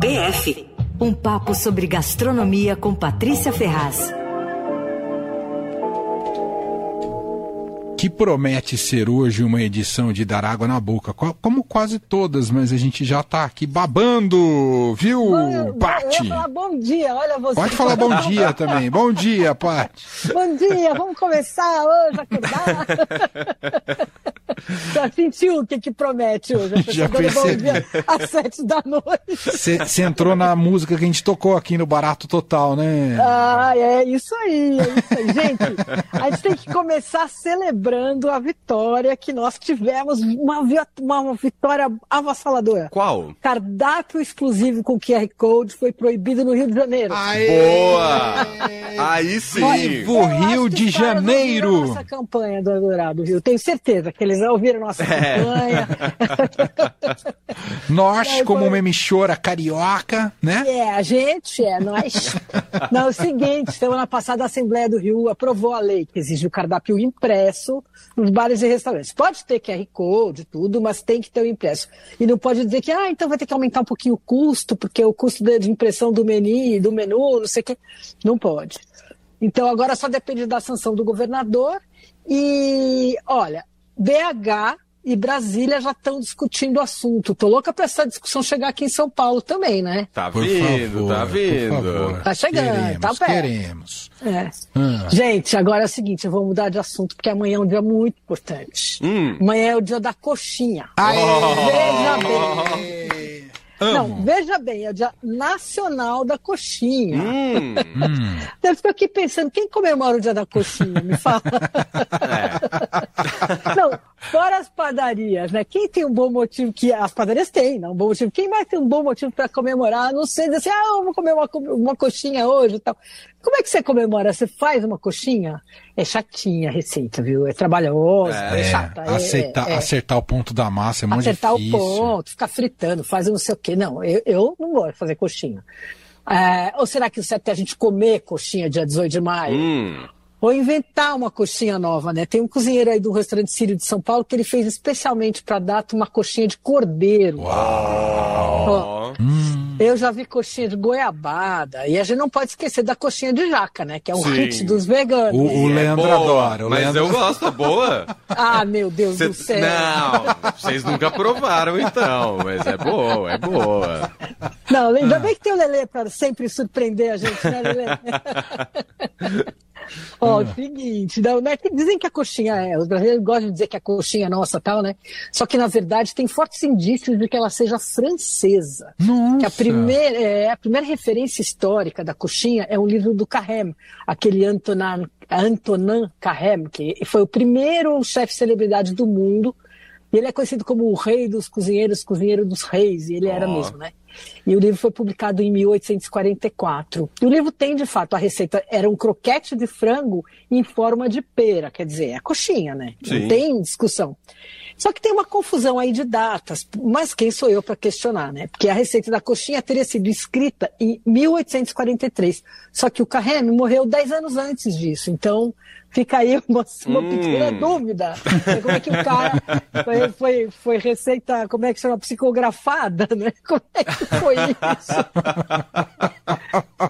PF um papo sobre gastronomia com Patrícia Ferraz. que promete ser hoje uma edição de Dar Água na Boca, como quase todas, mas a gente já está aqui babando, viu, Pati? bom dia, olha você. Pode falar bom dia também. Bom dia, Pati. Bom dia, vamos começar hoje, acordar. Já sentiu o que, que promete hoje? Já percebi. Às sete da noite. Você entrou na música que a gente tocou aqui no Barato Total, né? Ah, é isso aí, é isso aí. Gente, a gente tem que começar celebrando a vitória que nós tivemos, uma, uma vitória avassaladora. Qual? Cardápio exclusivo com QR Code foi proibido no Rio de Janeiro. Aê! Boa! Aí sim! O Rio de Janeiro! Essa campanha do Eldorado, viu? Tenho certeza que eles ouviram nossa é. campanha. nós, como uma emissora carioca, né? É, a gente, é, nós. Não, é o seguinte, semana passada a Assembleia do Rio aprovou a lei que exige o cardápio impresso nos bares e restaurantes. Pode ter QR Code, tudo, mas tem que ter o impresso. E não pode dizer que, ah, então vai ter que aumentar um pouquinho o custo, porque o custo de impressão do menu, do menu, não sei o quê. Não pode. Então agora só depende da sanção do governador. E, olha, BH e Brasília já estão discutindo o assunto. Tô louca para essa discussão chegar aqui em São Paulo também, né? Tá por vindo, favor, tá vindo. Tá chegando, queremos, tá perto. Queremos. É. Ah. Gente, agora é o seguinte, eu vou mudar de assunto porque amanhã é um dia muito importante. Hum. Amanhã é o dia da coxinha. Aê! Veja bem. Amo. Não, veja bem, é o Dia Nacional da Coxinha. Hum. Eu fico aqui pensando, quem comemora o Dia da Coxinha? Me fala. É. Não, fora as padarias, né? Quem tem um bom motivo, que as padarias têm, não, um bom motivo. Quem mais tem um bom motivo para comemorar? Não sei, dizer assim, ah, eu vou comer uma, uma coxinha hoje e tal. Como é que você comemora? Você faz uma coxinha? É chatinha a receita, viu? É trabalhosa, é, é chata. É, aceitar, é, acertar o ponto da massa é muito acertar difícil. Acertar o ponto, ficar fritando, faz não sei o quê. Não, eu, eu não gosto de fazer coxinha. É, ou será que o certo é a gente comer coxinha dia 18 de maio? Hum. Ou inventar uma coxinha nova, né? Tem um cozinheiro aí do restaurante Sírio de São Paulo que ele fez especialmente para data uma coxinha de cordeiro. Uau! Ó, hum. Eu já vi coxinha de goiabada. E a gente não pode esquecer da coxinha de jaca, né? Que é um Sim. hit dos veganos. O, o Leandro é adora. O mas Leandro... eu gosto, é boa. ah, meu Deus Cê... do céu. Não, vocês nunca provaram então. Mas é boa, é boa. Não, ainda ah. bem que tem o Lelê para sempre surpreender a gente, né, Lelê? Ó, oh, seguinte, não, né, dizem que a coxinha é, os brasileiros gostam de dizer que a coxinha é nossa tal, né? Só que na verdade tem fortes indícios de que ela seja francesa. Nossa. Que a primeira, é, a primeira referência histórica da coxinha é um livro do Carême, aquele Antonin, Antonin Carême, que foi o primeiro chefe celebridade do mundo. E ele é conhecido como o rei dos cozinheiros, cozinheiro dos reis, e ele oh. era mesmo, né? E o livro foi publicado em 1844. E o livro tem, de fato, a receita era um croquete de frango em forma de pera, quer dizer, é coxinha, né? Sim. Não tem discussão. Só que tem uma confusão aí de datas, mas quem sou eu para questionar, né? Porque a receita da coxinha teria sido escrita em 1843, só que o Carreme morreu 10 anos antes disso, então fica aí uma, uma hum. pequena dúvida. Como é que o cara foi, foi, foi, receita, como é que chama? Psicografada, né? Como é que foi isso?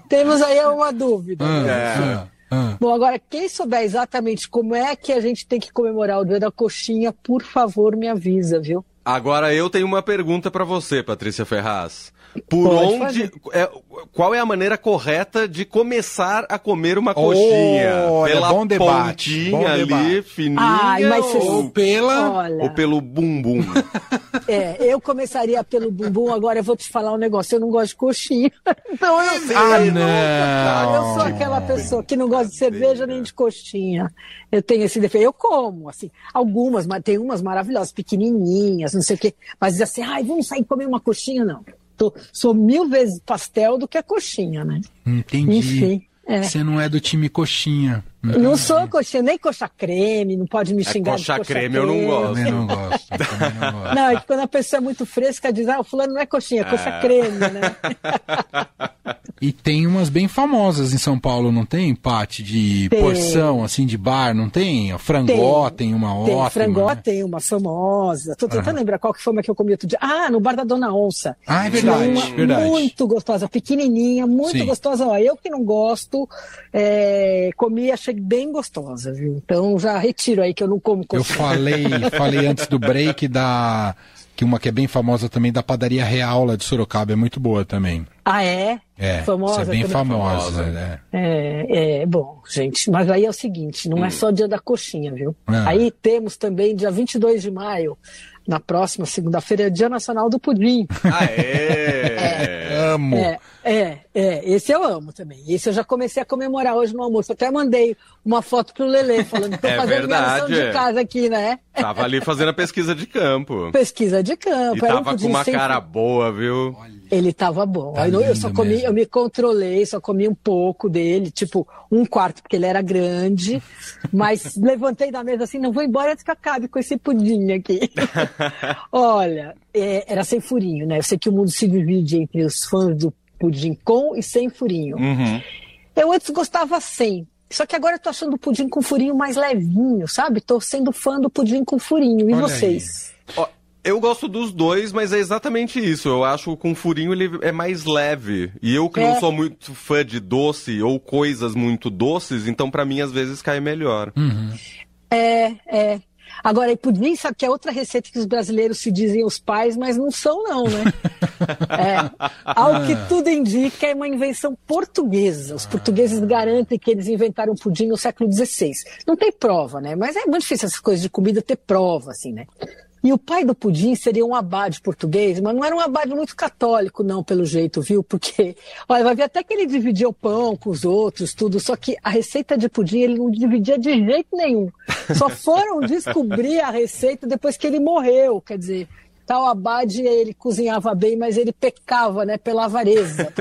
Temos aí uma dúvida. Né? É. Ah. Bom, agora, quem souber exatamente como é que a gente tem que comemorar o dia da coxinha, por favor, me avisa, viu? Agora eu tenho uma pergunta para você, Patrícia Ferraz. Por Pode onde. É, qual é a maneira correta de começar a comer uma coxinha? Oh, pela bom debate, pontinha bom ali, debate. fininha? Ai, mas ou, pela, Olha, ou pelo bumbum? É, eu começaria pelo bumbum, agora eu vou te falar um negócio, eu não gosto de coxinha. Então eu, ah, eu, não. eu sou aquela pessoa que não gosta de cerveja nem de coxinha. Eu tenho esse defeito. Eu como, assim, algumas, mas tem umas maravilhosas, pequenininhas, não sei o quê. Mas assim, ai, vamos sair comer uma coxinha, não. Tô, sou mil vezes pastel do que a coxinha, né? Entendi. Enfim. É. Você não é do time coxinha. Não sou coxinha, nem coxa creme, não pode me é, xingar é, coxa de coxa creme. creme. eu não gosto. Também não gosto. Também não, gosto. não, é que quando a pessoa é muito fresca, diz, ah, o fulano não é coxinha, é coxa é. creme, né? E tem umas bem famosas em São Paulo, não tem? Empate de tem. porção, assim, de bar, não tem? A frangó tem, tem uma tem, ótima. Frangó né? tem uma famosa. Tô tentando lembrar qual que foi uma que eu comi outro dia. Ah, no bar da Dona Onça. Ah, é verdade, uma verdade. Muito gostosa, pequenininha, muito Sim. gostosa. Ó, eu que não gosto, é, comi achei bem gostosa, viu? Então já retiro aí que eu não como Eu falei, falei antes do break da que uma que é bem famosa também da padaria Real lá de Sorocaba, é muito boa também. Ah, é? É, famosa, é bem famosa. famosa. Né? É, é, bom, gente, mas aí é o seguinte, não é hum. é só dia da coxinha, viu? Ah. Aí temos também, dia 22 de maio, na próxima segunda-feira, é Dia Nacional do Pudim. Ah, é? é amo. É, é, é, esse eu amo também. Esse eu já comecei a comemorar hoje no almoço. Até mandei uma foto pro Lele falando que tô é fazendo verdade. minha de casa aqui, né? Tava ali fazendo a pesquisa de campo. Pesquisa de campo. E tava um com uma cara boa, viu? Ele tava bom. Tá eu, eu só comi, mesmo. eu me controlei, só comi um pouco dele, tipo um quarto, porque ele era grande. mas levantei da mesa assim, não vou embora antes que acabe com esse pudim aqui. Olha, é, era sem furinho, né? Eu sei que o mundo se divide entre os fãs do pudim com e sem furinho. Uhum. Eu antes gostava sem. Só que agora eu tô achando o pudim com furinho mais levinho, sabe? Tô sendo fã do pudim com furinho. E Olha vocês? eu gosto dos dois, mas é exatamente isso. Eu acho que com furinho ele é mais leve. E eu que é. não sou muito fã de doce ou coisas muito doces, então para mim às vezes cai melhor. Uhum. É, é. Agora, e pudim, sabe que é outra receita que os brasileiros se dizem os pais, mas não são, não, né? é, ao que tudo indica, é uma invenção portuguesa. Os portugueses garantem que eles inventaram pudim no século XVI. Não tem prova, né? Mas é muito difícil essas coisas de comida ter prova, assim, né? E o pai do pudim seria um abade português, mas não era um abade muito católico, não, pelo jeito, viu? Porque, olha, vai ver até que ele dividia o pão com os outros, tudo, só que a receita de pudim ele não dividia de jeito nenhum. Só foram descobrir a receita depois que ele morreu, quer dizer, tal abade ele cozinhava bem, mas ele pecava, né, pela avareza,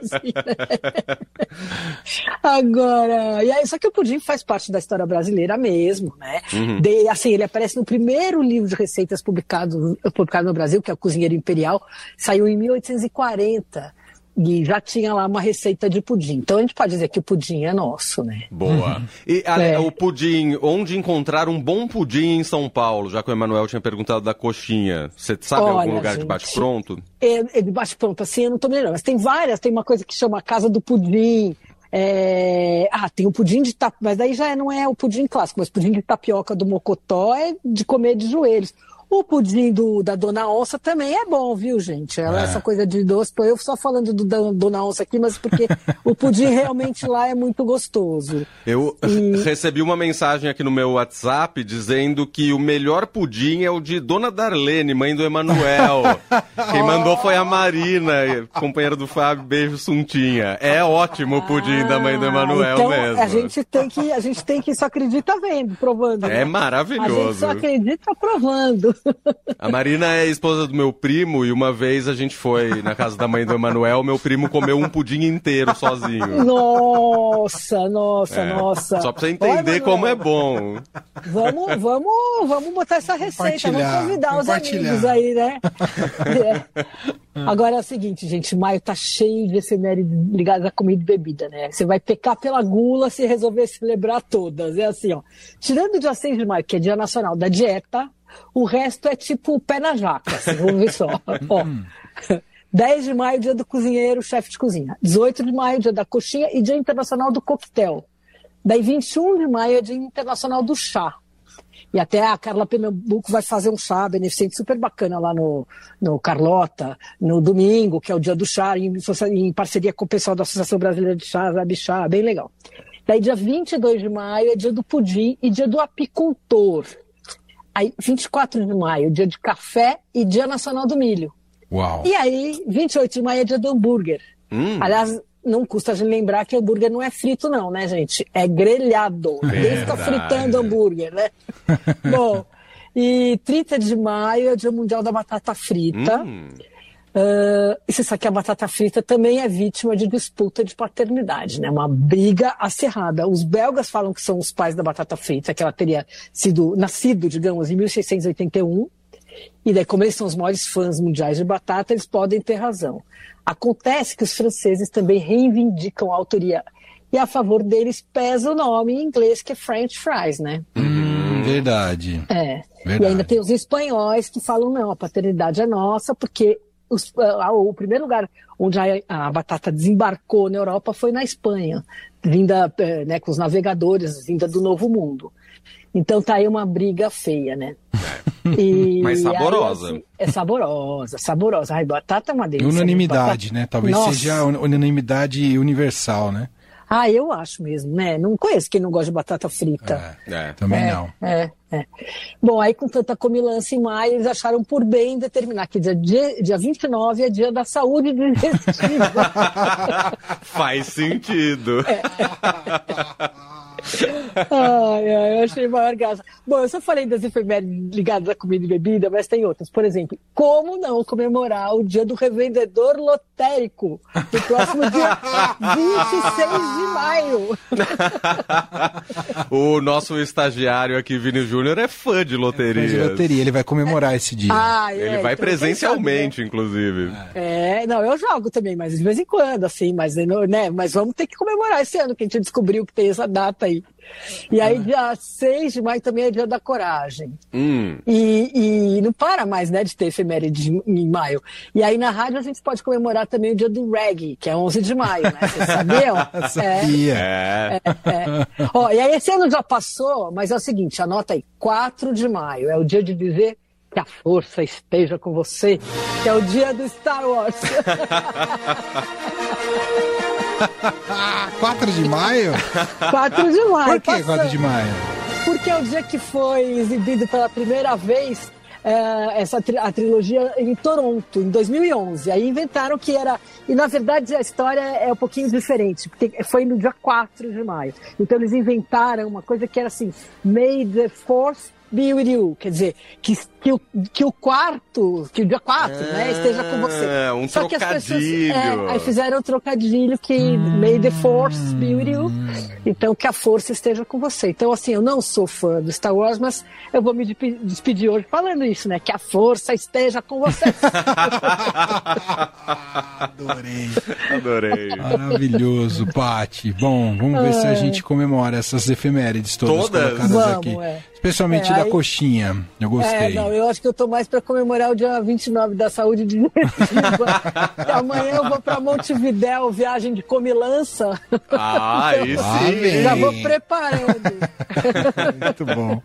assim, né? Agora, e aí, só que o pudim faz parte da história brasileira mesmo, né? Uhum. De, assim, ele aparece no primeiro livro de receitas publicado, publicado no Brasil, que é o Cozinheiro Imperial, saiu em 1840 e já tinha lá uma receita de pudim. Então a gente pode dizer que o pudim é nosso, né? Boa. Uhum. E a, é. o pudim, onde encontrar um bom pudim em São Paulo? Já que o Emanuel tinha perguntado da coxinha. Você sabe Olha, algum lugar gente, de bate-pronto? É, é, de bate-pronto, assim, eu não tô me lembrando, mas tem várias, tem uma coisa que chama Casa do Pudim. É... Ah, tem o pudim de tapioca, mas daí já não é o pudim clássico, mas o pudim de tapioca do Mocotó é de comer de joelhos. O pudim do, da Dona Onça também é bom, viu, gente? Ela, é. Essa coisa de doce, tô eu só falando do da Dona Onça aqui, mas porque o pudim realmente lá é muito gostoso. Eu e... recebi uma mensagem aqui no meu WhatsApp dizendo que o melhor pudim é o de Dona Darlene, mãe do Emanuel. Quem mandou foi a Marina, companheira do Fábio, beijo Suntinha. É ótimo o pudim ah, da mãe do Emanuel então, mesmo. A gente tem que, a gente tem que só acredita vendo, provando. É né? maravilhoso. A gente só acredita provando. A Marina é esposa do meu primo e uma vez a gente foi na casa da mãe do Emanuel, meu primo comeu um pudim inteiro sozinho. Nossa, nossa, é. nossa. Só pra você entender Oi, como é bom. Vamos, vamos, vamos botar essa receita, vamos convidar os amigos aí, né? É. Agora é o seguinte, gente, maio tá cheio de efemérides ligadas à comida e bebida, né? Você vai pecar pela gula se resolver celebrar todas. É assim, ó. Tirando o dia 6 de maio, que é dia nacional da dieta, o resto é tipo o pé na jaca, assim, vamos ver só. Ó, 10 de maio, dia do cozinheiro, chefe de cozinha. 18 de maio, dia da coxinha e dia internacional do coquetel. Daí 21 de maio é dia internacional do chá. E até a Carla Pernambuco vai fazer um chá beneficente super bacana lá no, no Carlota, no domingo, que é o dia do chá, em, em parceria com o pessoal da Associação Brasileira de Chá, Zabi Chá, bem legal. Daí dia 22 de maio é dia do pudim e dia do apicultor. Aí, 24 de maio, dia de café e dia nacional do milho. Uau. E aí, 28 de maio é dia do hambúrguer. Hum. Aliás, não custa a gente lembrar que hambúrguer não é frito, não, né, gente? É grelhado. Ninguém fica fritando hambúrguer, né? Bom, e 30 de maio é o Dia Mundial da Batata Frita. Hum. Uh, e você sabe que a batata frita também é vítima de disputa de paternidade, né? Uma briga acirrada. Os belgas falam que são os pais da batata frita, que ela teria sido nascido, digamos, em 1681. E daí, como eles são os maiores fãs mundiais de batata, eles podem ter razão. Acontece que os franceses também reivindicam a autoria. E a favor deles pesa o nome em inglês, que é French fries, né? Hum, verdade. É. Verdade. E ainda tem os espanhóis que falam, não, a paternidade é nossa, porque os, ah, o primeiro lugar onde a, a, batata desembarcou na Europa foi na Espanha, vinda eh, né, com os navegadores, vinda do Novo Mundo. Então tá aí uma briga feia, né? E, Mas saborosa. Aí, assim, é saborosa, saborosa. Ai, batata é uma delícia. Unanimidade, batata... né? Talvez Nossa. seja unanimidade universal, né? Ah, eu acho mesmo, né? Não conheço quem não gosta de batata frita. É, é. também é, não. É, é. Bom, aí com tanta comilança em maio, eles acharam por bem determinar que dia, dia, dia 29 é dia da saúde digestiva. Faz sentido. É. ai, ai, eu achei maior graça. Bom, eu só falei das efemérides ligadas à comida e bebida, mas tem outras. Por exemplo, como não comemorar o dia do revendedor lotérico, no próximo dia 26 de maio? o nosso estagiário aqui, Vini Júnior, é fã de loteria. É fã de loteria, ele vai comemorar esse dia. Ah, é, ele vai então, presencialmente, inclusive. É, não, eu jogo também, mas de vez em quando, assim, mas, né, mas vamos ter que comemorar esse ano, que a gente descobriu que tem essa data aí. E aí, dia 6 de maio também é dia da coragem. Hum. E, e, não para mais, né, de ter efeméride em maio. E aí, na rádio, a gente pode comemorar também o dia do reggae, que é 11 de maio, né? Vocês sabiam? Sabia. É. É, é. Ó, e aí, esse ano já passou, mas é o seguinte, anota aí, 4 de maio, é o dia de dizer que a força esteja com você, que é o dia do Star Wars. 4 de maio? 4 de maio. Por que 4 de maio? Porque é o dia que foi exibido pela primeira vez é, essa a trilogia em Toronto, em 2011. Aí inventaram que era. E na verdade a história é um pouquinho diferente, porque foi no dia 4 de maio. Então eles inventaram uma coisa que era assim: May the Force be with you. Quer dizer, que, que, o, que o quarto, que o dia 4, é, né, esteja com você. É, um Só trocadilho. Que as pessoas, é, aí fizeram um trocadilho que hum, May the Force be with you. Então, que a força esteja com você. Então, assim, eu não sou fã do Star Wars, mas eu vou me despedir hoje falando isso, né? Que a força esteja com você. Adorei. Adorei. Maravilhoso, Pati. Bom, vamos ver se a gente comemora essas efemérides todas, todas? colocadas vamos, aqui. É. Especialmente é, da aí... coxinha. Eu gostei. É, não, eu acho que eu tô mais para comemorar o dia 29 da saúde digestiva. amanhã eu vou para Montevidéu, viagem de comilança. Ah, isso sim. Já vou preparando. Muito bom.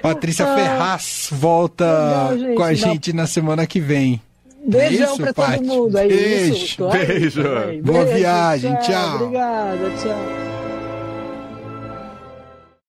Patrícia ah, Ferraz volta legal, gente, com a gente na semana que vem. Beijão é para todo mundo. É Beijo. isso. Beijo. Beijo. Boa viagem. Tchau. tchau. Obrigada. Tchau.